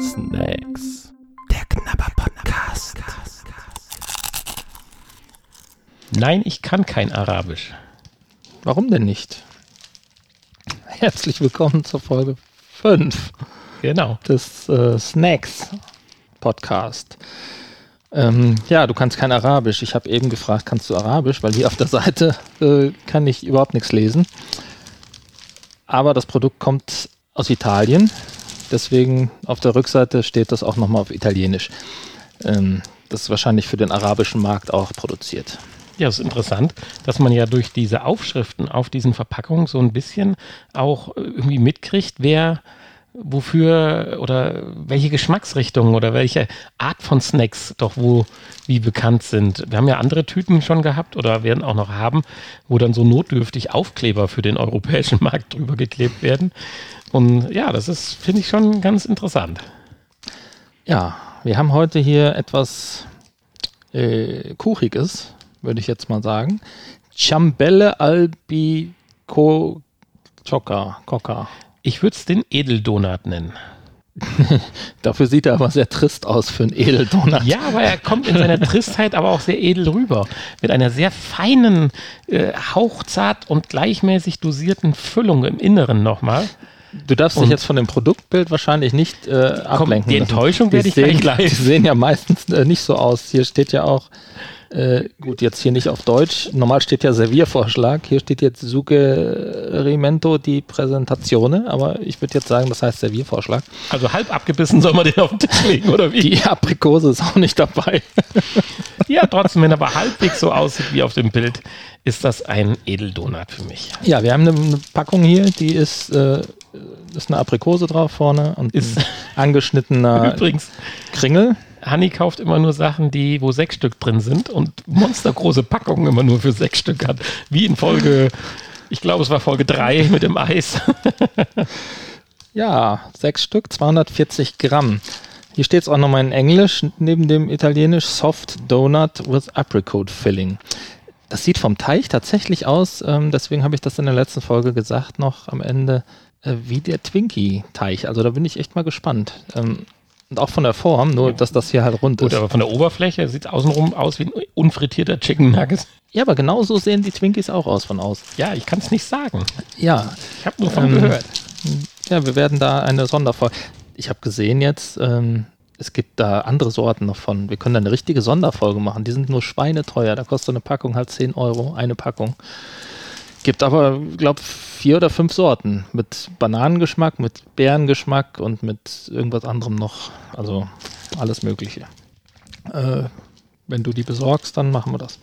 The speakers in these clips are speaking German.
Snacks. Der Knabber-Podcast. Nein, ich kann kein Arabisch. Warum denn nicht? Herzlich willkommen zur Folge 5 Genau. des äh, Snacks Podcast. Ähm, ja, du kannst kein Arabisch. Ich habe eben gefragt, kannst du Arabisch? Weil hier auf der Seite äh, kann ich überhaupt nichts lesen. Aber das Produkt kommt aus Italien. Deswegen auf der Rückseite steht das auch nochmal auf Italienisch. Ähm, das ist wahrscheinlich für den arabischen Markt auch produziert. Ja, es ist interessant, dass man ja durch diese Aufschriften auf diesen Verpackungen so ein bisschen auch irgendwie mitkriegt, wer wofür oder welche Geschmacksrichtungen oder welche Art von Snacks doch wo wie bekannt sind. Wir haben ja andere Tüten schon gehabt oder werden auch noch haben, wo dann so notdürftig Aufkleber für den europäischen Markt drüber geklebt werden. Und ja, das ist, finde ich, schon ganz interessant. Ja, wir haben heute hier etwas äh, Kuchiges, würde ich jetzt mal sagen. Ciambelle albico Choca, Coca. Ich würde es den Edeldonut nennen. Dafür sieht er aber sehr trist aus für einen Edeldonut. Ja, aber er kommt in seiner Tristheit aber auch sehr edel rüber. Mit einer sehr feinen, äh, hauchzart und gleichmäßig dosierten Füllung im Inneren nochmal. Du darfst dich Und- jetzt von dem Produktbild wahrscheinlich nicht äh, ablenken. die lassen. Enttäuschung Die werde ich sehen, gleich. Die sehen ja meistens äh, nicht so aus. Hier steht ja auch, äh, gut, jetzt hier nicht auf Deutsch. Normal steht ja Serviervorschlag. Hier steht jetzt Suggerimento di Presentazione, aber ich würde jetzt sagen, das heißt Serviervorschlag. Also halb abgebissen soll man den auf den Tisch legen, oder wie? Die Aprikose ist auch nicht dabei. Ja, trotzdem, wenn er aber halbwegs so aussieht wie auf dem Bild, ist das ein Edeldonut für mich. Ja, wir haben eine, eine Packung hier, die ist, äh, ist eine Aprikose drauf vorne und Ist- ein angeschnittener Übrigens, Kringel. Hanni kauft immer nur Sachen, die, wo sechs Stück drin sind und monstergroße Packungen immer nur für sechs Stück hat. Wie in Folge, ich glaube, es war Folge drei mit dem Eis. Ja, sechs Stück, 240 Gramm. Hier steht es auch nochmal in Englisch, neben dem Italienisch Soft Donut with Apricot Filling. Das sieht vom Teig tatsächlich aus, ähm, deswegen habe ich das in der letzten Folge gesagt, noch am Ende, äh, wie der Twinkie-Teig. Also da bin ich echt mal gespannt. Ähm, und auch von der Form, nur dass das hier halt rund Gut, ist. aber von der Oberfläche sieht es außenrum aus wie ein unfrittierter Chicken Nuggets. Ja, aber genau so sehen die Twinkies auch aus von aus. Ja, ich kann es nicht sagen. Ja, Ich habe nur von Ähm, gehört. Ja, wir werden da eine Sonderfolge. Ich habe gesehen jetzt, ähm, es gibt da andere Sorten noch von. Wir können da eine richtige Sonderfolge machen. Die sind nur schweineteuer. Da kostet eine Packung halt 10 Euro, eine Packung. Gibt aber, glaube vier oder fünf Sorten. Mit Bananengeschmack, mit Beerengeschmack und mit irgendwas anderem noch. Also alles Mögliche. Äh, wenn du die besorgst, dann machen wir das.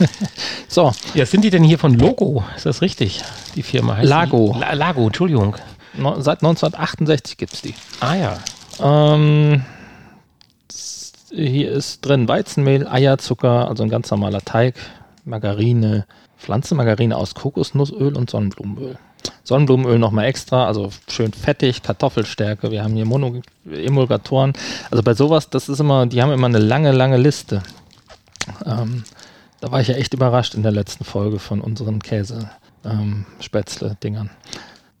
so, Ja, sind die denn hier von Logo? Ist das richtig? Die Firma heißt Lago. La Lago, Entschuldigung. no, seit 1968 gibt es die. Ah ja. Ähm, hier ist drin Weizenmehl, Eierzucker, also ein ganz normaler Teig, Margarine, Pflanzenmargarine aus Kokosnussöl und Sonnenblumenöl. Sonnenblumenöl nochmal extra, also schön fettig, Kartoffelstärke. Wir haben hier Mono Emulgatoren. Also bei sowas, das ist immer, die haben immer eine lange, lange Liste. Ähm, da war ich ja echt überrascht in der letzten Folge von unseren Käse-Spätzle-Dingern.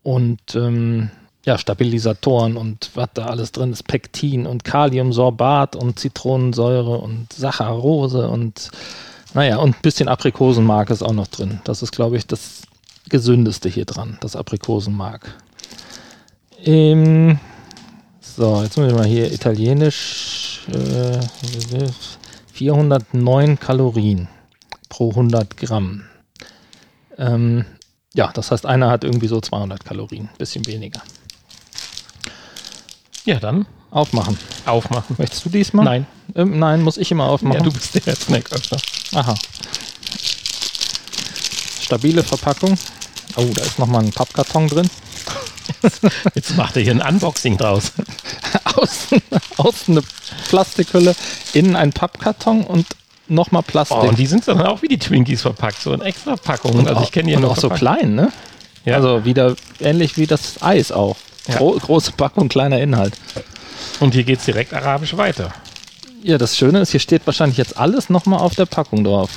Und ähm, ja, Stabilisatoren und was da alles drin ist, Pektin und Kaliumsorbat und Zitronensäure und Saccharose und naja, und ein bisschen Aprikosenmark ist auch noch drin. Das ist, glaube ich, das gesündeste hier dran, das Aprikosenmark. Ähm, so, jetzt muss ich mal hier italienisch äh, 409 Kalorien pro 100 Gramm. Ähm, ja, das heißt, einer hat irgendwie so 200 Kalorien, bisschen weniger. Ja, dann Aufmachen. aufmachen. Möchtest du diesmal? Nein. Ähm, nein, muss ich immer Ja, aufmachen. du bist der Snacköffner. Aha. Stabile Verpackung. Oh, da ist nochmal ein Pappkarton drin. Jetzt macht er hier ein Unboxing draus. außen, außen eine Plastikhülle, innen ein Pappkarton und nochmal Plastik. Oh, und die sind dann auch wie die Twinkies verpackt, so in extra Packungen. Also ich kenne und noch auch so klein, ne? Ja. Also wieder ähnlich wie das Eis auch. Ja. Gro große Packung, kleiner Inhalt. Und hier geht es direkt arabisch weiter. Ja, das Schöne ist, hier steht wahrscheinlich jetzt alles nochmal auf der Packung drauf.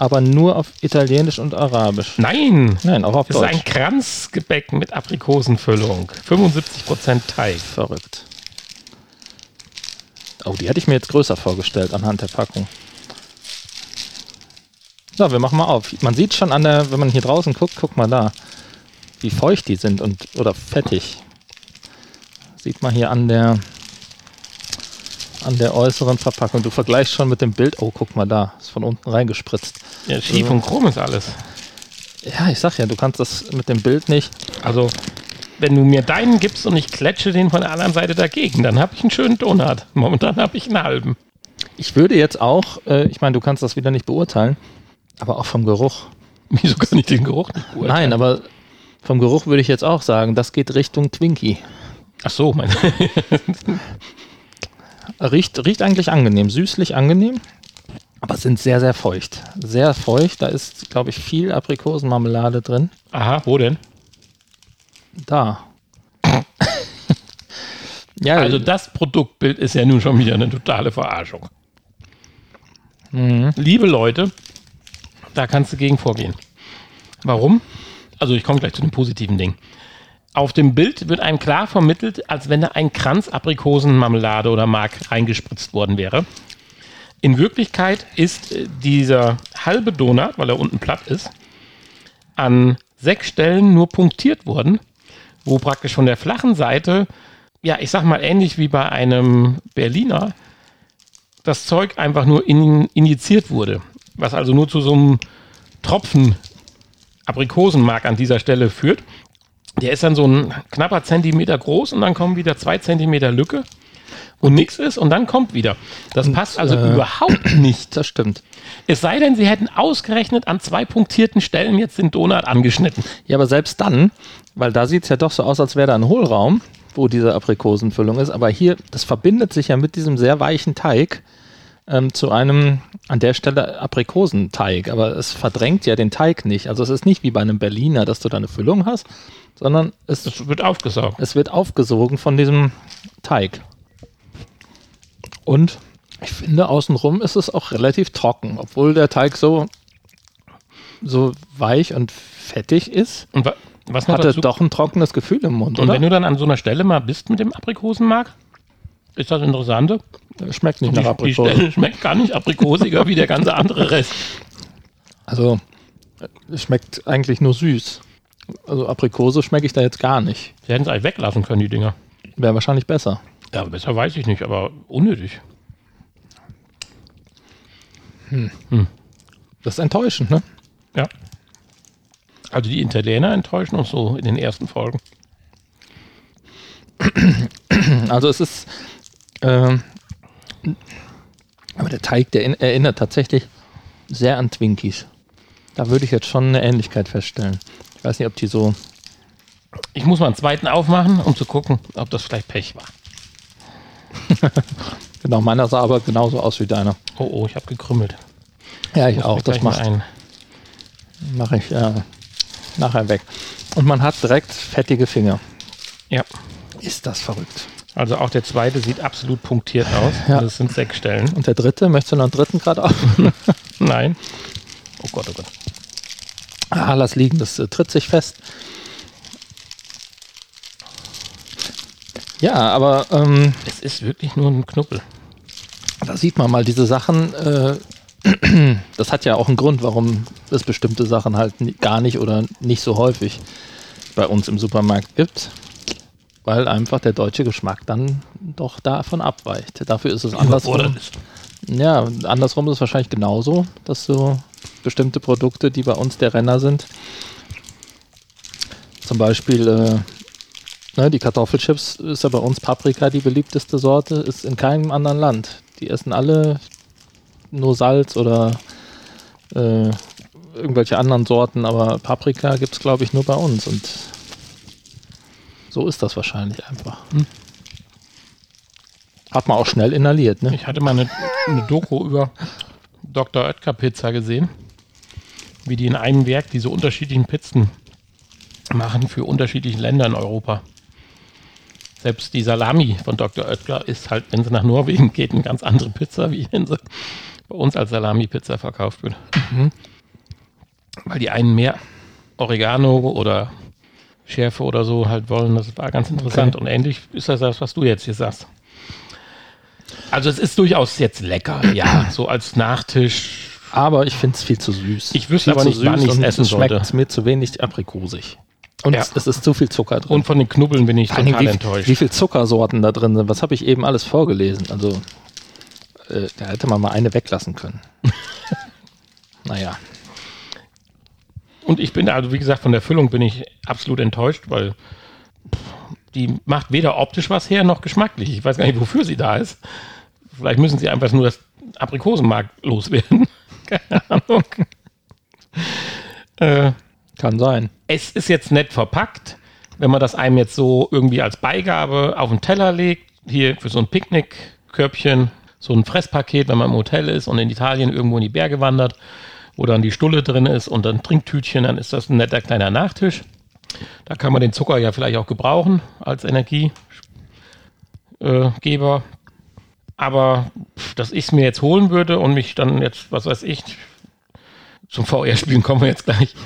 aber nur auf Italienisch und Arabisch. Nein! Nein, auch auf Das ist Deutsch. ein Kranzgebäck mit Aprikosenfüllung. 75% Teig. Verrückt. Oh, die hätte ich mir jetzt größer vorgestellt anhand der Packung. So, wir machen mal auf. Man sieht schon an der, wenn man hier draußen guckt, guck mal da, wie feucht die sind und oder fettig. Sieht man hier an der an der äußeren Verpackung. Du vergleichst schon mit dem Bild. Oh, guck mal da, ist von unten reingespritzt. Ja, schief und krumm ist alles. Ja, ich sag ja, du kannst das mit dem Bild nicht. Also, wenn du mir deinen gibst und ich kletsche den von der anderen Seite dagegen, dann habe ich einen schönen Donut. Momentan habe ich einen halben. Ich würde jetzt auch, äh, ich meine, du kannst das wieder nicht beurteilen, aber auch vom Geruch. Wieso kann ich den Geruch nicht beurteilen? Nein, aber vom Geruch würde ich jetzt auch sagen, das geht Richtung Twinkie. Ach so, mein. Riecht, riecht eigentlich angenehm, süßlich angenehm, aber sind sehr, sehr feucht. Sehr feucht, da ist, glaube ich, viel Aprikosenmarmelade drin. Aha, wo denn? Da. ja, Also das Produktbild ist ja nun schon wieder eine totale Verarschung. mhm. Liebe Leute, da kannst du gegen vorgehen. Warum? Also ich komme gleich zu dem positiven Ding. Auf dem Bild wird einem klar vermittelt, als wenn da ein Kranz Aprikosenmarmelade oder Mark reingespritzt worden wäre. In Wirklichkeit ist äh, dieser halbe Donut, weil er unten platt ist, an sechs Stellen nur punktiert worden, wo praktisch von der flachen Seite, ja, ich sag mal ähnlich wie bei einem Berliner, das Zeug einfach nur in, injiziert wurde. Was also nur zu so einem Tropfen Aprikosenmark an dieser Stelle führt. Der ist dann so ein knapper Zentimeter groß und dann kommen wieder zwei Zentimeter Lücke, wo nichts ist und dann kommt wieder. Das passt also äh, überhaupt nicht. das stimmt. Es sei denn, sie hätten ausgerechnet an zwei punktierten Stellen jetzt den Donut angeschnitten. Ja, aber selbst dann, weil da sieht es ja doch so aus, als wäre da ein Hohlraum, wo diese Aprikosenfüllung ist. Aber hier, das verbindet sich ja mit diesem sehr weichen Teig ähm, zu einem an der Stelle Aprikosenteig. Aber es verdrängt ja den Teig nicht. Also es ist nicht wie bei einem Berliner, dass du da eine Füllung hast, sondern es, Das wird aufgesaugt. es wird aufgesogen von diesem Teig. Und ich finde, außenrum ist es auch relativ trocken, obwohl der Teig so, so weich und fettig ist Und wa was noch hat er dazu? doch ein trockenes Gefühl im Mund, und oder? wenn du dann an so einer Stelle mal bist mit dem Aprikosenmark, ist das Interessante. Schmeckt nicht Die, nach die Aprikose. Stelle schmeckt gar nicht aprikosiger wie der ganze andere Rest. Also, es schmeckt eigentlich nur süß. Also Aprikose schmecke ich da jetzt gar nicht. Sie hätten es eigentlich weglassen können, die Dinger. Wäre wahrscheinlich besser. Ja, besser weiß ich nicht, aber unnötig. Das ist enttäuschend, ne? Ja. Also die Italiener enttäuschen uns so in den ersten Folgen. Also es ist, ähm, aber der Teig, der in, erinnert tatsächlich sehr an Twinkies. Da würde ich jetzt schon eine Ähnlichkeit feststellen. Ich weiß nicht, ob die so, Ich muss mal einen zweiten aufmachen, um zu gucken, ob das vielleicht Pech war. genau, meiner sah aber genauso aus wie deiner. Oh, oh, ich habe gekrümmelt. Ja, ich auch. Das macht, ein. mache ich äh, nachher weg. Und man hat direkt fettige Finger. Ja. Ist das verrückt. Also auch der zweite sieht absolut punktiert aus. Ja. Das sind sechs Stellen. Und der dritte, möchtest du noch einen dritten gerade auf? Nein. Oh Gott, oh Gott. Ah, lass liegen, das äh, tritt sich fest. Ja, aber ähm, Es ist wirklich nur ein Knuppel. da sieht man mal diese Sachen. Äh, das hat ja auch einen Grund, warum es bestimmte Sachen halt gar nicht oder nicht so häufig bei uns im Supermarkt gibt. Weil einfach der deutsche Geschmack dann doch davon abweicht. Dafür ist es andersrum. Ja, andersrum ist es wahrscheinlich genauso, dass so bestimmte Produkte, die bei uns der Renner sind, zum Beispiel äh, ne, die Kartoffelchips ist ja bei uns Paprika die beliebteste Sorte, ist in keinem anderen Land. Die essen alle nur Salz oder äh, irgendwelche anderen Sorten, aber Paprika gibt es, glaube ich, nur bei uns und so ist das wahrscheinlich einfach. Hat man auch schnell inhaliert, ne? Ich hatte mal eine, eine Doku über Dr. Oetker Pizza gesehen, wie die in einem Werk diese unterschiedlichen Pizzen machen für unterschiedliche Länder in Europa. Selbst die Salami von Dr. Oetker ist halt, wenn sie nach Norwegen geht, eine ganz andere Pizza, wie wenn sie bei uns als Salami-Pizza verkauft wird. Mhm. Weil die einen mehr Oregano oder Schärfe oder so halt wollen. Das war ganz interessant. Okay. Und ähnlich ist das das, was du jetzt hier sagst. Also es ist durchaus jetzt lecker, ja, so als Nachtisch. Aber ich finde es viel zu süß. Ich wüsste aber nicht, wann ich es essen es schmeckt mir zu wenig aprikosig. Und ja. es ist zu viel Zucker drin. Und von den Knubbeln bin ich total wie, enttäuscht. Wie viele Zuckersorten da drin sind, was habe ich eben alles vorgelesen? Also, äh, da hätte man mal eine weglassen können. naja. Und ich bin, also wie gesagt, von der Füllung bin ich absolut enttäuscht, weil die macht weder optisch was her noch geschmacklich. Ich weiß gar nicht, wofür sie da ist. Vielleicht müssen sie einfach nur das Aprikosenmark loswerden. Keine Ahnung. äh, Kann sein. Es ist jetzt nett verpackt. Wenn man das einem jetzt so irgendwie als Beigabe auf den Teller legt, hier für so ein Picknickkörbchen, so ein Fresspaket, wenn man im Hotel ist und in Italien irgendwo in die Berge wandert, wo dann die Stulle drin ist und ein Trinktütchen, dann ist das ein netter kleiner Nachtisch. Da kann man den Zucker ja vielleicht auch gebrauchen als Energiegeber. Aber dass ich es mir jetzt holen würde und mich dann jetzt, was weiß ich, zum VR-Spielen kommen wir jetzt gleich,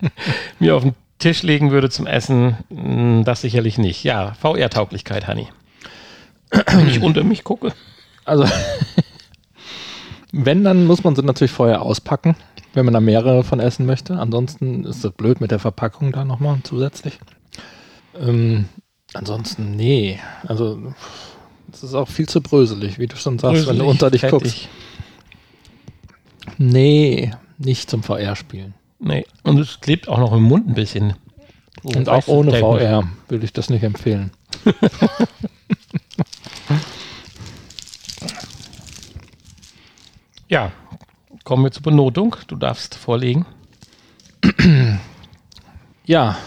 mir auf den Tisch legen würde zum Essen, hm, das sicherlich nicht. Ja, VR-Tauglichkeit, Hanni. Wenn ich unter mich gucke. Also, wenn, dann muss man sie natürlich vorher auspacken, wenn man da mehrere von essen möchte. Ansonsten ist es blöd mit der Verpackung da nochmal zusätzlich. Ähm, ansonsten, nee. Also, es ist auch viel zu bröselig, wie du schon sagst, bröselig, wenn du unter dich fettig. guckst. Nee, nicht zum VR-Spielen. Nee, und es klebt auch noch im Mund ein bisschen. Oh, und auch ohne VR würde ich das nicht empfehlen. ja, kommen wir zur Benotung. Du darfst vorlegen. Ja,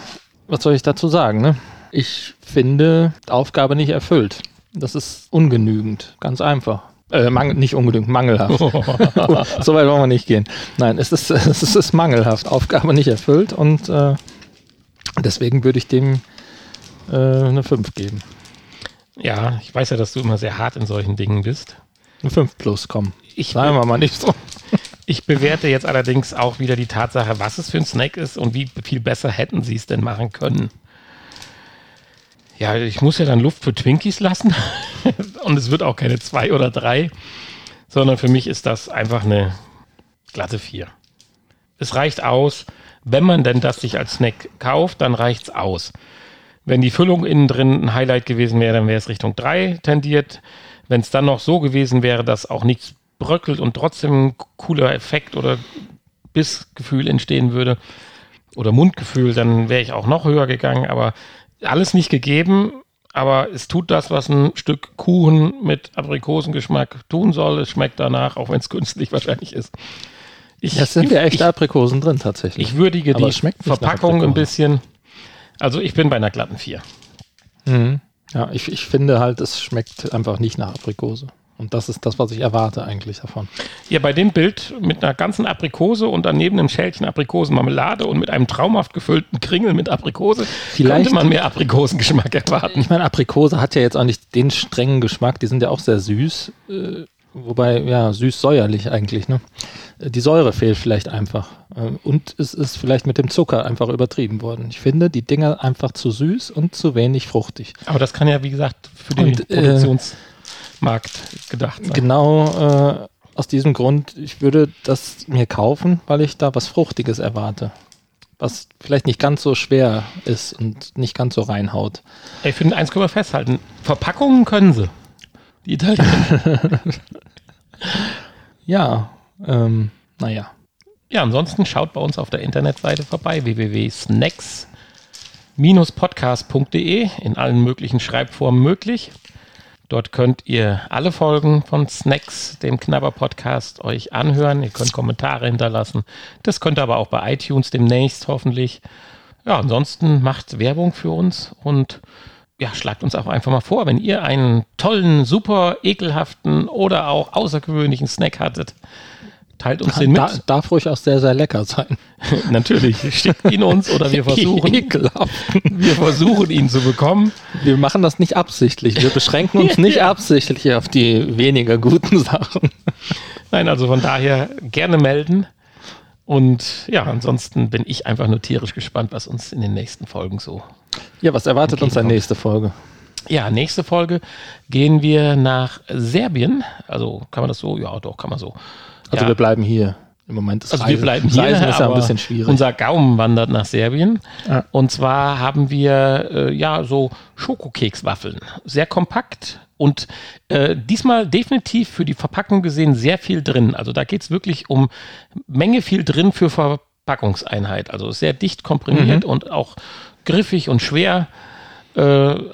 was soll ich dazu sagen? Ne? Ich finde Aufgabe nicht erfüllt. Das ist ungenügend, ganz einfach. Äh, nicht ungenügend, mangelhaft. so weit wollen wir nicht gehen. Nein, es ist, es ist mangelhaft. Aufgabe nicht erfüllt und äh, deswegen würde ich dem äh, eine 5 geben. Ja, ich weiß ja, dass du immer sehr hart in solchen Dingen bist. Eine 5 plus, komm. Ich Sagen wir mal nicht so. Ich bewerte jetzt allerdings auch wieder die Tatsache, was es für ein Snack ist und wie viel besser hätten sie es denn machen können. Ja, ich muss ja dann Luft für Twinkies lassen. Und es wird auch keine zwei oder drei, sondern für mich ist das einfach eine glatte vier. Es reicht aus. Wenn man denn das sich als Snack kauft, dann reicht es aus. Wenn die Füllung innen drin ein Highlight gewesen wäre, dann wäre es Richtung drei tendiert. Wenn es dann noch so gewesen wäre, dass auch nichts bröckelt und trotzdem ein cooler Effekt oder Bissgefühl entstehen würde oder Mundgefühl, dann wäre ich auch noch höher gegangen. Aber alles nicht gegeben, aber es tut das, was ein Stück Kuchen mit Aprikosengeschmack tun soll. Es schmeckt danach, auch wenn es künstlich wahrscheinlich ist. Ich, das sind ja echte Aprikosen drin tatsächlich. Ich würdige aber die Verpackung ein bisschen. Also ich bin bei einer glatten 4. Mhm. Ja, ich, ich finde halt, es schmeckt einfach nicht nach Aprikose. Und das ist das, was ich erwarte eigentlich davon. Ja, bei dem Bild mit einer ganzen Aprikose und daneben einem Schälchen Aprikosenmarmelade und mit einem traumhaft gefüllten Kringel mit Aprikose Vielleicht, könnte man mehr Aprikosengeschmack erwarten. Ich meine, Aprikose hat ja jetzt auch nicht den strengen Geschmack. Die sind ja auch sehr süß. Äh, wobei, ja, süß-säuerlich eigentlich. Ne? Äh, die Säure fehlt vielleicht einfach. Äh, und es ist vielleicht mit dem Zucker einfach übertrieben worden. Ich finde die Dinger einfach zu süß und zu wenig fruchtig. Aber das kann ja, wie gesagt, für die und, Produktions... Äh, Markt gedacht sein. Genau äh, aus diesem Grund, ich würde das mir kaufen, weil ich da was Fruchtiges erwarte. Was vielleicht nicht ganz so schwer ist und nicht ganz so reinhaut. Ich finde, eins können wir festhalten. Verpackungen können sie. Die Italiener. ja, ähm, naja. Ja, ansonsten schaut bei uns auf der Internetseite vorbei, www.snacks-podcast.de, in allen möglichen Schreibformen möglich. Dort könnt ihr alle Folgen von Snacks, dem Knabber-Podcast, euch anhören. Ihr könnt Kommentare hinterlassen. Das könnt ihr aber auch bei iTunes demnächst hoffentlich. Ja, ansonsten macht Werbung für uns und ja, schlagt uns auch einfach mal vor, wenn ihr einen tollen, super ekelhaften oder auch außergewöhnlichen Snack hattet, Teilt uns den mit. Da, darf ruhig auch sehr, sehr lecker sein. Natürlich. Schickt ihn uns oder wir versuchen, wir versuchen ihn zu bekommen. Wir machen das nicht absichtlich. Wir beschränken uns nicht absichtlich auf die weniger guten Sachen. Nein, also von daher gerne melden. Und ja, ansonsten bin ich einfach nur tierisch gespannt, was uns in den nächsten Folgen so. Ja, was erwartet uns in der nächste Folge? Ja, nächste Folge gehen wir nach Serbien. Also kann man das so? Ja, doch, kann man so. Also ja. wir bleiben hier. Im Moment ist also Reise, wir bleiben hier, Reisen ist ja ein bisschen schwierig. Unser Gaumen wandert nach Serbien. Ja. Und zwar haben wir äh, ja so Schokokekswaffeln. Sehr kompakt und äh, diesmal definitiv für die Verpackung gesehen sehr viel drin. Also da geht es wirklich um Menge viel drin für Verpackungseinheit. Also sehr dicht komprimiert mhm. und auch griffig und schwer. Äh,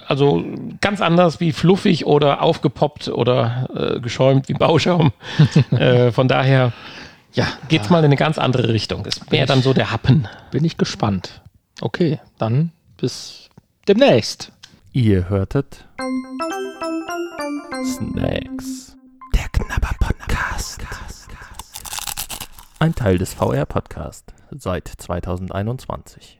also ganz anders wie fluffig oder aufgepoppt oder äh, geschäumt wie Bauschaum. Äh, von daher ja, geht's mal in eine ganz andere Richtung. Das wäre dann so der Happen. Bin ich gespannt. Okay, dann bis demnächst. Ihr hörtet Snacks. Der Knabber Podcast. Ein Teil des VR Podcast seit 2021.